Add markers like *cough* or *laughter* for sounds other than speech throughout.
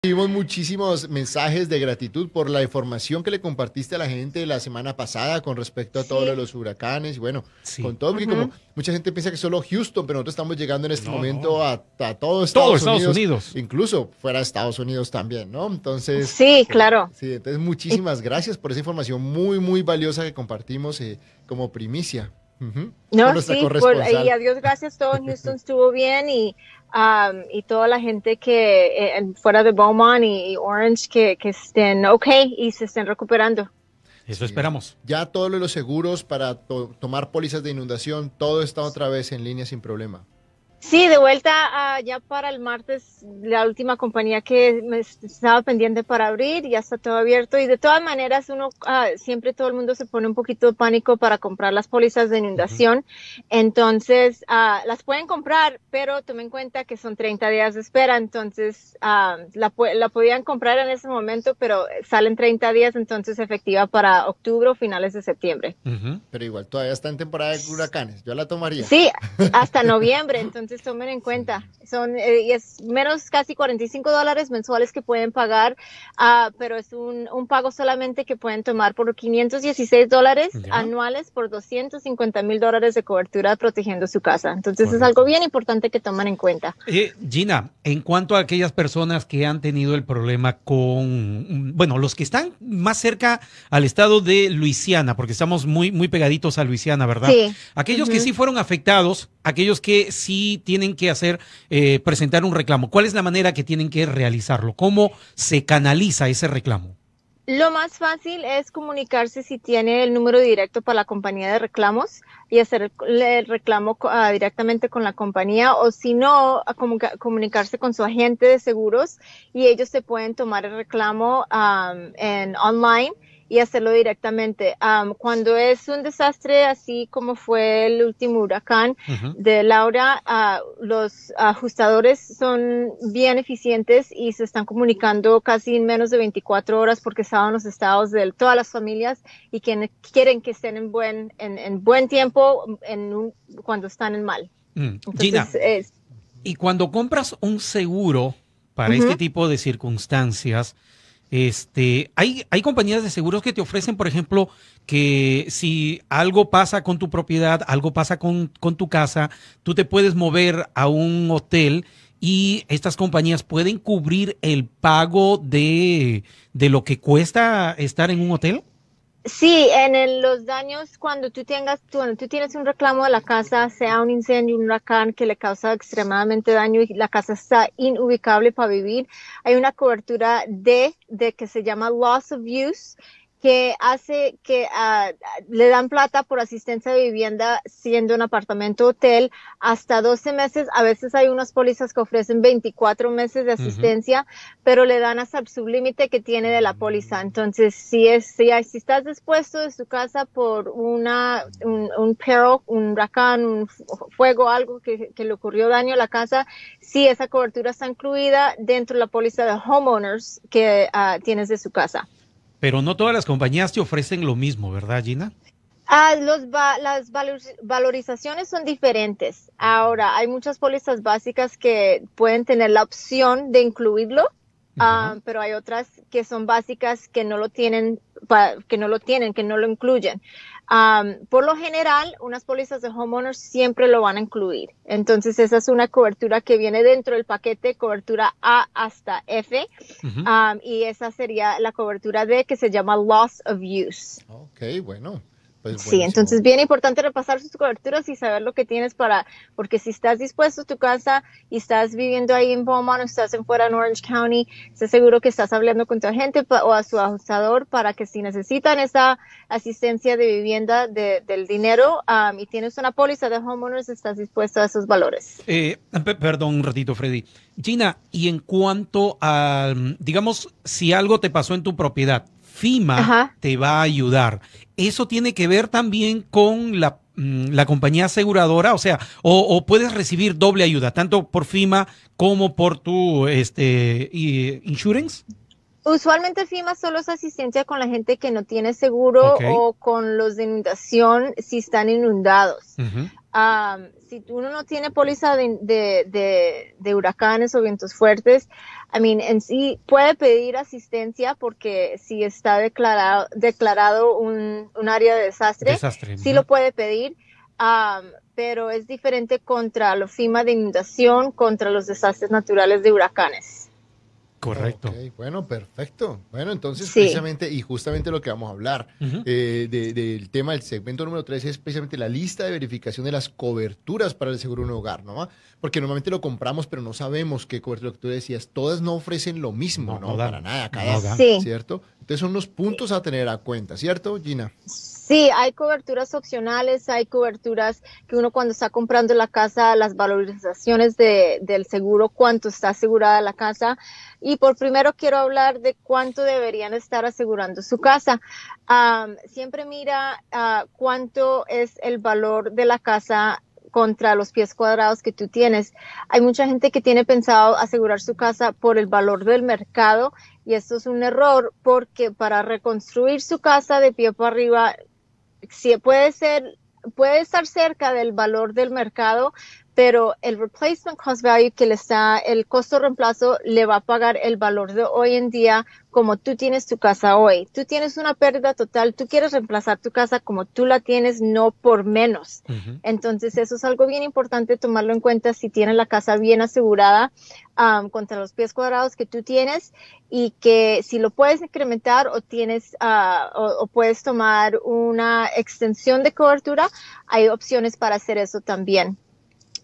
Tuvimos muchísimos mensajes de gratitud por la información que le compartiste a la gente la semana pasada con respecto a todo lo de los huracanes y bueno, con todo, porque como mucha gente piensa que solo Houston, pero nosotros estamos llegando en este momento a, a, todo Estados, Unidos, incluso fuera de Estados Unidos también, ¿no? Entonces... Sí, claro. Sí, entonces muchísimas gracias por esa información muy, muy valiosa que compartimos eh, como primicia. No, sí, y a Dios gracias, todo en Houston estuvo bien y, um, y toda la gente que eh, fuera de Beaumont y, Orange que, que, estén ok y se estén recuperando. Eso esperamos. Ya todos los seguros para tomar pólizas de inundación, todo está otra vez en línea sin problema. Sí, de vuelta uh, ya para el martes, la última compañía que me estaba pendiente para abrir, ya está todo abierto. Y de todas maneras uno, uh, siempre todo el mundo se pone un poquito de pánico para comprar las pólizas de inundación, entonces uh, las pueden comprar, pero tomen en cuenta que son 30 días de espera, entonces la, la podían comprar en ese momento, pero salen 30 días, entonces efectiva para octubre o finales de septiembre. Pero igual todavía está en temporada de huracanes, yo la tomaría. Sí, hasta *laughs* noviembre, entonces entonces tomen en cuenta. Son, eh, es menos casi 45 dólares mensuales que pueden pagar, uh, pero es un, un, pago solamente que pueden tomar por 516 dólares anuales por 250 mil dólares de cobertura protegiendo su casa. Entonces es algo bien importante que tomen en cuenta. Eh, Gina, en cuanto a aquellas personas que han tenido el problema con, bueno, los que están más cerca al estado de Luisiana, porque estamos muy, muy pegaditos a Luisiana, ¿verdad? Sí. Aquellos que sí fueron afectados, aquellos que sí tienen que hacer, eh, presentar un reclamo? ¿Cuál es la manera que tienen que realizarlo? ¿Cómo se canaliza ese reclamo? Lo más fácil es comunicarse si tiene el número directo para la compañía de reclamos y hacer el reclamo uh, directamente con la compañía o si no, comunicarse con su agente de seguros y ellos se pueden tomar el reclamo um, en online y hacerlo directamente. cuando es un desastre así como fue el último huracán de Laura, uh, los ajustadores son bien eficientes y se están comunicando casi en menos de 24 horas porque saben los estados de todas las familias y quienes quieren que estén en buen, en, buen tiempo en cuando están en mal. Mm. Gina, y cuando compras un seguro para este tipo de circunstancias, este, hay, hay compañías de seguros que te ofrecen, por ejemplo, que si algo pasa con tu propiedad, algo pasa con, con tu casa, tú te puedes mover a un hotel y estas compañías pueden cubrir el pago de, de lo que cuesta estar en un hotel. Sí, en los daños cuando tú tengas, cuando tú tienes un reclamo de la casa, sea un incendio, un huracán que le causa extremadamente daño y la casa está inubicable para vivir, hay una cobertura de, de que se llama loss of use que hace que uh, le dan plata por asistencia de vivienda siendo un apartamento hotel hasta 12 meses. A veces hay unas pólizas que ofrecen 24 meses de asistencia, pero le dan hasta el sublímite que tiene de la póliza. Entonces, si es, si, si estás dispuesto de su casa por una, un, un perro, un huracán, un fuego, algo que, que le ocurrió daño a la casa, si esa cobertura está incluida dentro de la póliza de homeowners que uh, tienes de su casa. Pero no todas las compañías te ofrecen lo mismo, ¿verdad, Gina? Ah, los las valorizaciones son diferentes. Ahora, hay muchas pólizas básicas que pueden tener la opción de incluirlo, ah, pero hay otras que son básicas que no lo tienen, que no lo tienen, que no lo incluyen por lo general, unas pólizas de homeowners siempre lo van a incluir. Entonces, esa es una cobertura que viene dentro del paquete, cobertura A hasta F. y esa sería la cobertura D que se llama Loss of Use. Ok, bueno. Pues sí, entonces bien importante repasar sus coberturas y saber lo que tienes para, porque si estás dispuesto a tu casa y estás viviendo ahí en Beaumont o estás en fuera en Orange County, sé seguro que estás hablando con tu agente o a su ajustador para que si necesitan esa asistencia de vivienda del dinero um, y tienes una póliza de homeowners, estás dispuesto a esos valores. Eh, perdón un ratito, Freddy. Gina, y en cuanto a, digamos, si algo te pasó en tu propiedad, FIMA te va a ayudar. Eso tiene que ver también con la, mm, la compañía aseguradora, o sea, o, puedes recibir doble ayuda, tanto por FIMA como por tu este, insurance. Usualmente FIMA solo es asistencia con la gente que no tiene seguro o con los de inundación si están inundados. Si uno no tiene póliza de, de, huracanes o vientos fuertes, I mean, en sí puede pedir asistencia porque si está declarado, declarado un, un área de desastre, sí lo puede pedir. pero es diferente contra la FIMA de inundación, contra los desastres naturales de huracanes. Correcto. bueno, perfecto. Bueno, entonces precisamente, y justamente lo que vamos a hablar eh, del tema del segmento número 3 es precisamente la lista de verificación de las coberturas para el seguro de un hogar, ¿no? Porque normalmente lo compramos, pero no sabemos qué cobertura, lo que tú decías, todas no ofrecen lo mismo, ¿no? para nada, cada, ¿cierto? Entonces son unos puntos a tener a cuenta, ¿cierto, Gina? Sí, hay coberturas opcionales, hay coberturas que uno cuando está comprando la casa, las valorizaciones de, del seguro, cuánto está asegurada la casa. Y por primero quiero hablar de cuánto deberían estar asegurando su casa. siempre mira uh, cuánto es el valor de la casa contra los pies cuadrados que tú tienes. Hay mucha gente que tiene pensado asegurar su casa por el valor del mercado y esto es un error porque para reconstruir su casa de pie para arriba puede ser, puede estar cerca del valor del mercado, pero el replacement cost value que le está, el costo reemplazo le va a pagar el valor de hoy en día como tú tienes tu casa hoy. Tú tienes una pérdida total, tú quieres reemplazar tu casa como tú la tienes, no por menos. Entonces eso es algo bien importante tomarlo en cuenta si tienes la casa bien asegurada um, contra los pies cuadrados que tú tienes y que si lo puedes incrementar o tienes uh, o, puedes tomar una extensión de cobertura, hay opciones para hacer eso también.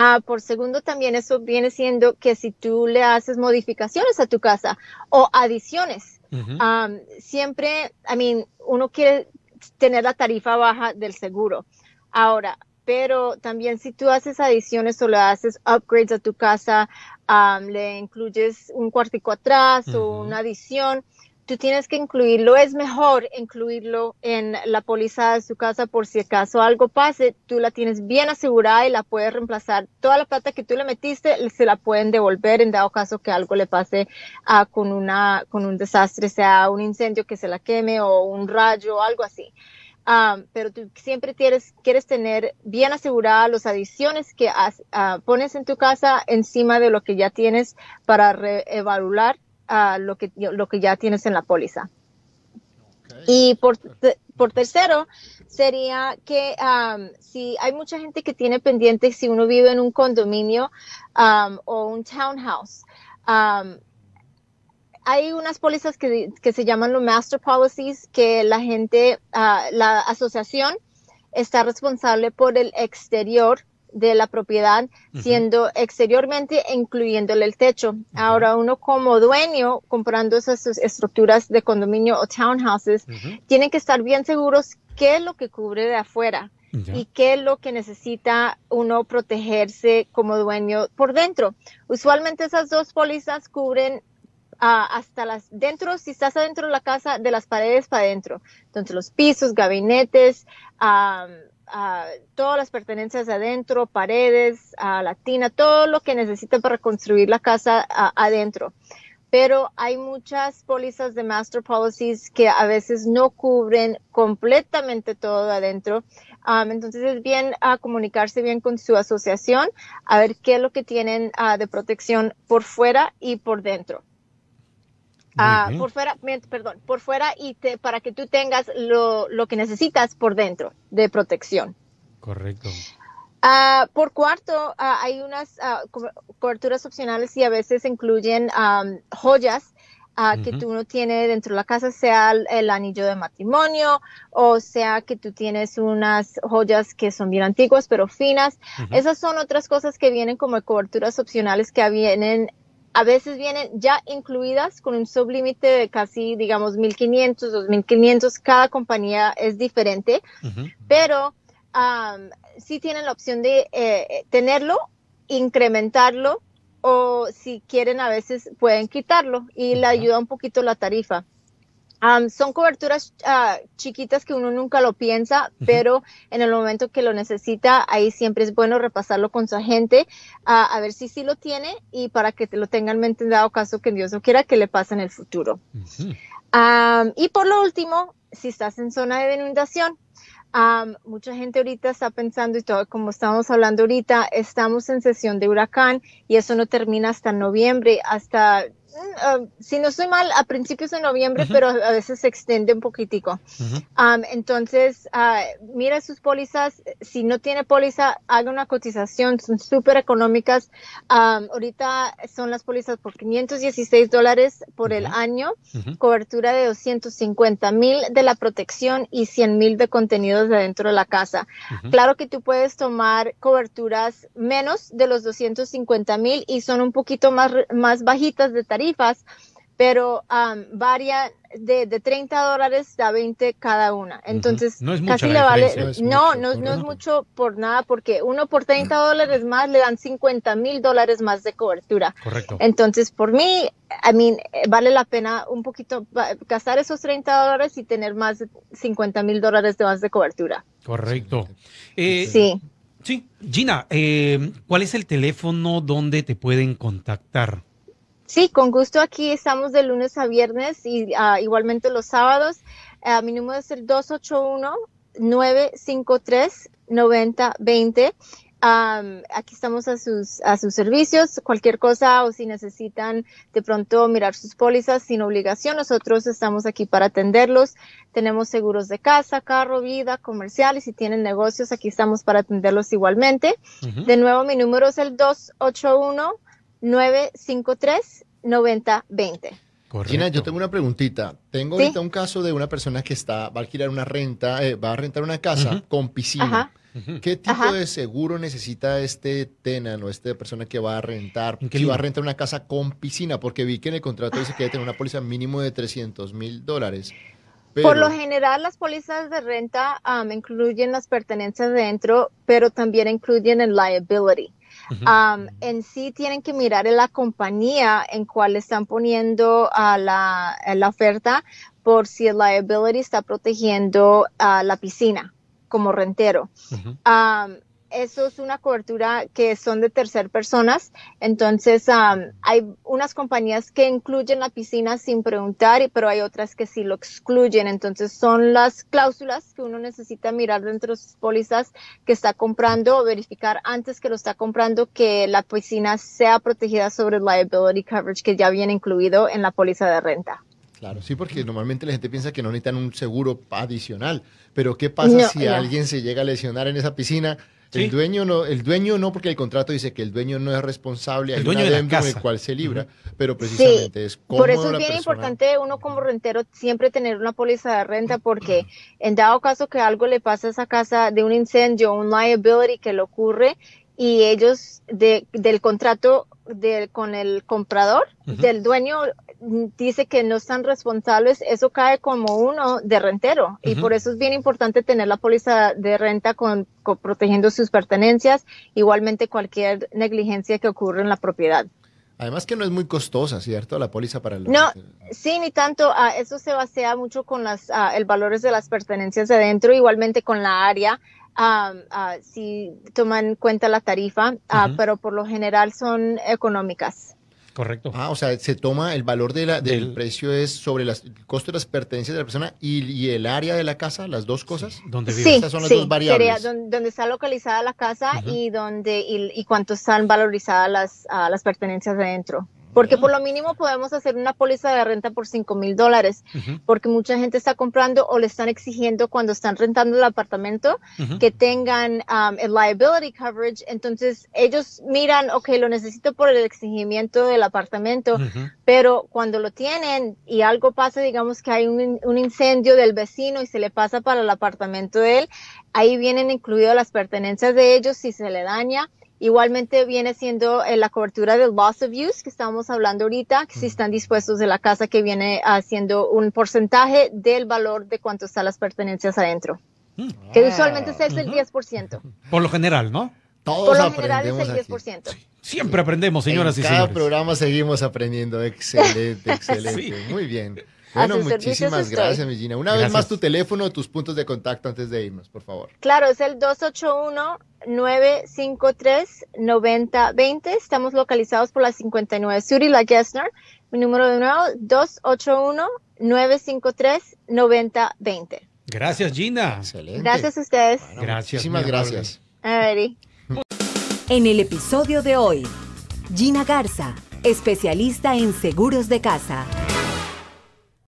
Ah, por segundo, también eso viene siendo que si tú le haces modificaciones a tu casa o adiciones, um, siempre, I mean, uno quiere tener la tarifa baja del seguro. Ahora, pero también si tú haces adiciones o le haces upgrades a tu casa, um, le incluyes un cuartico atrás o una adición, tú tienes que incluirlo. Es mejor incluirlo en la póliza de su casa por si acaso algo pase, tú la tienes bien asegurada y la puedes reemplazar. Toda la plata que tú le metiste se la pueden devolver en dado caso que algo le pase uh, con una con un desastre, sea un incendio que se la queme o un rayo o algo así. Um, pero tú siempre quieres, quieres tener bien asegurada las adiciones que uh, pones en tu casa encima de lo que ya tienes para reevaluar lo, que, lo que ya tienes en la póliza. Y por, por tercero, sería que um, si hay mucha gente que tiene pendiente, si uno vive en un condominio um, o un townhouse, um, hay unas pólizas que, que, se llaman los master policies, que la gente, uh, la asociación está responsable por el exterior de la propiedad, siendo exteriormente incluyéndole el techo. Ahora uno como dueño comprando esas estructuras de condominio o townhouses, tiene que estar bien seguros qué es lo que cubre de afuera. y qué es lo que necesita uno protegerse como dueño por dentro. Usualmente esas dos pólizas cubren ah, hasta las dentro, si estás adentro de la casa, de las paredes para adentro. Entonces los pisos, gabinetes, todas las pertenencias adentro, paredes, a la tina, todo lo que necesita para construir la casa adentro. Pero hay muchas pólizas de master policies que a veces no cubren completamente todo adentro. entonces es bien a comunicarse bien con su asociación, a ver qué es lo que tienen de protección por fuera y por dentro. Ah, por fuera, perdón, por fuera y te, para que tú tengas lo, lo, que necesitas por dentro de protección. Correcto. Ah, por cuarto, ah, hay unas coberturas opcionales y a veces incluyen joyas que tú no tienes dentro de la casa, sea el, anillo de matrimonio o sea que tú tienes unas joyas que son bien antiguas pero finas. Esas son otras cosas que vienen como coberturas opcionales que vienen a veces vienen ya incluidas con un sublímite de casi, digamos, 1500, 2500. Cada compañía es diferente, pero um, sí tienen la opción de eh, tenerlo, incrementarlo o si quieren a veces pueden quitarlo y le ayuda un poquito la tarifa. Son coberturas ah, chiquitas que uno nunca lo piensa, pero en el momento que lo necesita, ahí siempre es bueno repasarlo con su agente ah, a ver si sí lo tiene y para que te lo tengan en mente en dado caso que Dios no quiera que le pase en el futuro. y por lo último, si estás en zona de inundación, mucha gente ahorita está pensando y todo, como estamos hablando ahorita, estamos en sesión de huracán y eso no termina hasta noviembre, hasta Ah, si no estoy mal, a principios de noviembre, pero a veces se extiende un poquitico. entonces, uh, mira sus pólizas. Si no tiene póliza, haga una cotización. Son súper económicas. ahorita son las pólizas por 516 dólares por el año, cobertura de 250 mil de la protección y 100 mil de contenidos de dentro de la casa. Claro que tú puedes tomar coberturas menos de los 250 mil y son un poquito más, más bajitas de tarifa pero um, varía de, de, 30 dólares a 20 cada una. Entonces, no es casi le vale. No, no, no, es mucho por nada, porque uno por 30 dólares más le dan 50 mil dólares más de cobertura. Correcto. Entonces, por mí, I mean, vale la pena un poquito gastar esos 30 dólares y tener más de 50 mil dólares de más de cobertura. Correcto. Eh, sí. Sí, Gina, eh, ¿cuál es el teléfono donde te pueden contactar? Sí, con gusto aquí estamos de lunes a viernes y ah, igualmente los sábados. Uh, mi número es el 281-953-9020. aquí estamos a sus, a sus servicios. Cualquier cosa o si necesitan de pronto mirar sus pólizas sin obligación, nosotros estamos aquí para atenderlos. Tenemos seguros de casa, carro, vida, comercial y si tienen negocios, aquí estamos para atenderlos igualmente. De nuevo, mi número es el 281 953-9020. Gina, yo tengo una preguntita. Tengo ahorita un caso de una persona que está, va a alquilar una renta, eh, va a rentar una casa con piscina. ¿Qué tipo de seguro necesita este tenant o esta persona que va a rentar? Que va a rentar una casa con piscina, porque vi que en el contrato dice que debe tener una póliza mínimo de 300 mil dólares. Por lo general, las pólizas de renta incluyen las pertenencias dentro, pero también incluyen el liability en sí tienen que mirar en la compañía en cual están poniendo la, oferta por si el liability está protegiendo a la piscina como rentero eso es una cobertura que son de tercer personas. Entonces, hay unas compañías que incluyen la piscina sin preguntar, pero hay otras que sí lo excluyen. Entonces, son las cláusulas que uno necesita mirar dentro de sus pólizas que está comprando o verificar antes que lo está comprando que la piscina sea protegida sobre el liability coverage que ya viene incluido en la póliza de renta. Claro, sí, porque normalmente la gente piensa que no necesitan un seguro adicional, pero ¿qué pasa si alguien se llega a lesionar en esa piscina? El dueño no, el dueño no, porque el contrato dice que el dueño no es responsable, el dueño de la casa. el cual se libra, pero precisamente es como Por eso es bien importante uno como rentero siempre tener una póliza de renta, porque en dado caso que algo le pasa a esa casa de un incendio, un liability que le ocurre, y ellos de, del contrato de, con el comprador, del dueño dice que no están responsables, eso cae como uno de rentero. Y por eso es bien importante tener la póliza de renta con, protegiendo sus pertenencias, igualmente cualquier negligencia que ocurra en la propiedad. Además que no es muy costosa, ¿cierto? La póliza para el... No, sí, ni tanto. Ah, eso se basea mucho con las, uh, el valores de las pertenencias de dentro, igualmente con la área. Ah, si toman en cuenta la tarifa, pero por lo general son económicas. Correcto. Ah, o sea, se toma el valor de la, del, precio es sobre las, el costo de las pertenencias de la persona y, el área de la casa, las dos cosas. ¿Dónde vive? Estas son las dos variables. Sería donde, está localizada la casa y donde y, y cuánto están valorizadas las, uh, las pertenencias de dentro. Porque por lo mínimo podemos hacer una póliza de renta por 5 mil dólares, porque mucha gente está comprando o le están exigiendo cuando están rentando el apartamento que tengan um, el liability coverage. Entonces ellos miran, ok, lo necesito por el exigimiento del apartamento, pero cuando lo tienen y algo pasa, digamos que hay un, un incendio del vecino y se le pasa para el apartamento de él, ahí vienen incluidas las pertenencias de ellos si se le daña Igualmente viene siendo eh, la cobertura del loss of use que estábamos hablando ahorita, que si están dispuestos de la casa que viene haciendo un porcentaje del valor de cuánto están las pertenencias adentro. Mm. Que usualmente es el 10%. Por lo general, ¿no? Todos Por lo general es el 10%. Siempre aprendemos, señoras y señores. cada programa seguimos aprendiendo. Excelente, *laughs* excelente. Muy bien. Bueno, muchísimas gracias, mi Gina. Una vez más tu teléfono, tus puntos de contacto antes de irnos, por favor. Claro, es el 281-953-9020. Estamos localizados por la 59 Sur y la Gessner. Mi número de nuevo, 281-953-9020. Gracias, Gina. Excelente. Gracias a ustedes. gracias. Muchísimas gracias. En el episodio de hoy, Gina Garza, especialista en seguros de casa.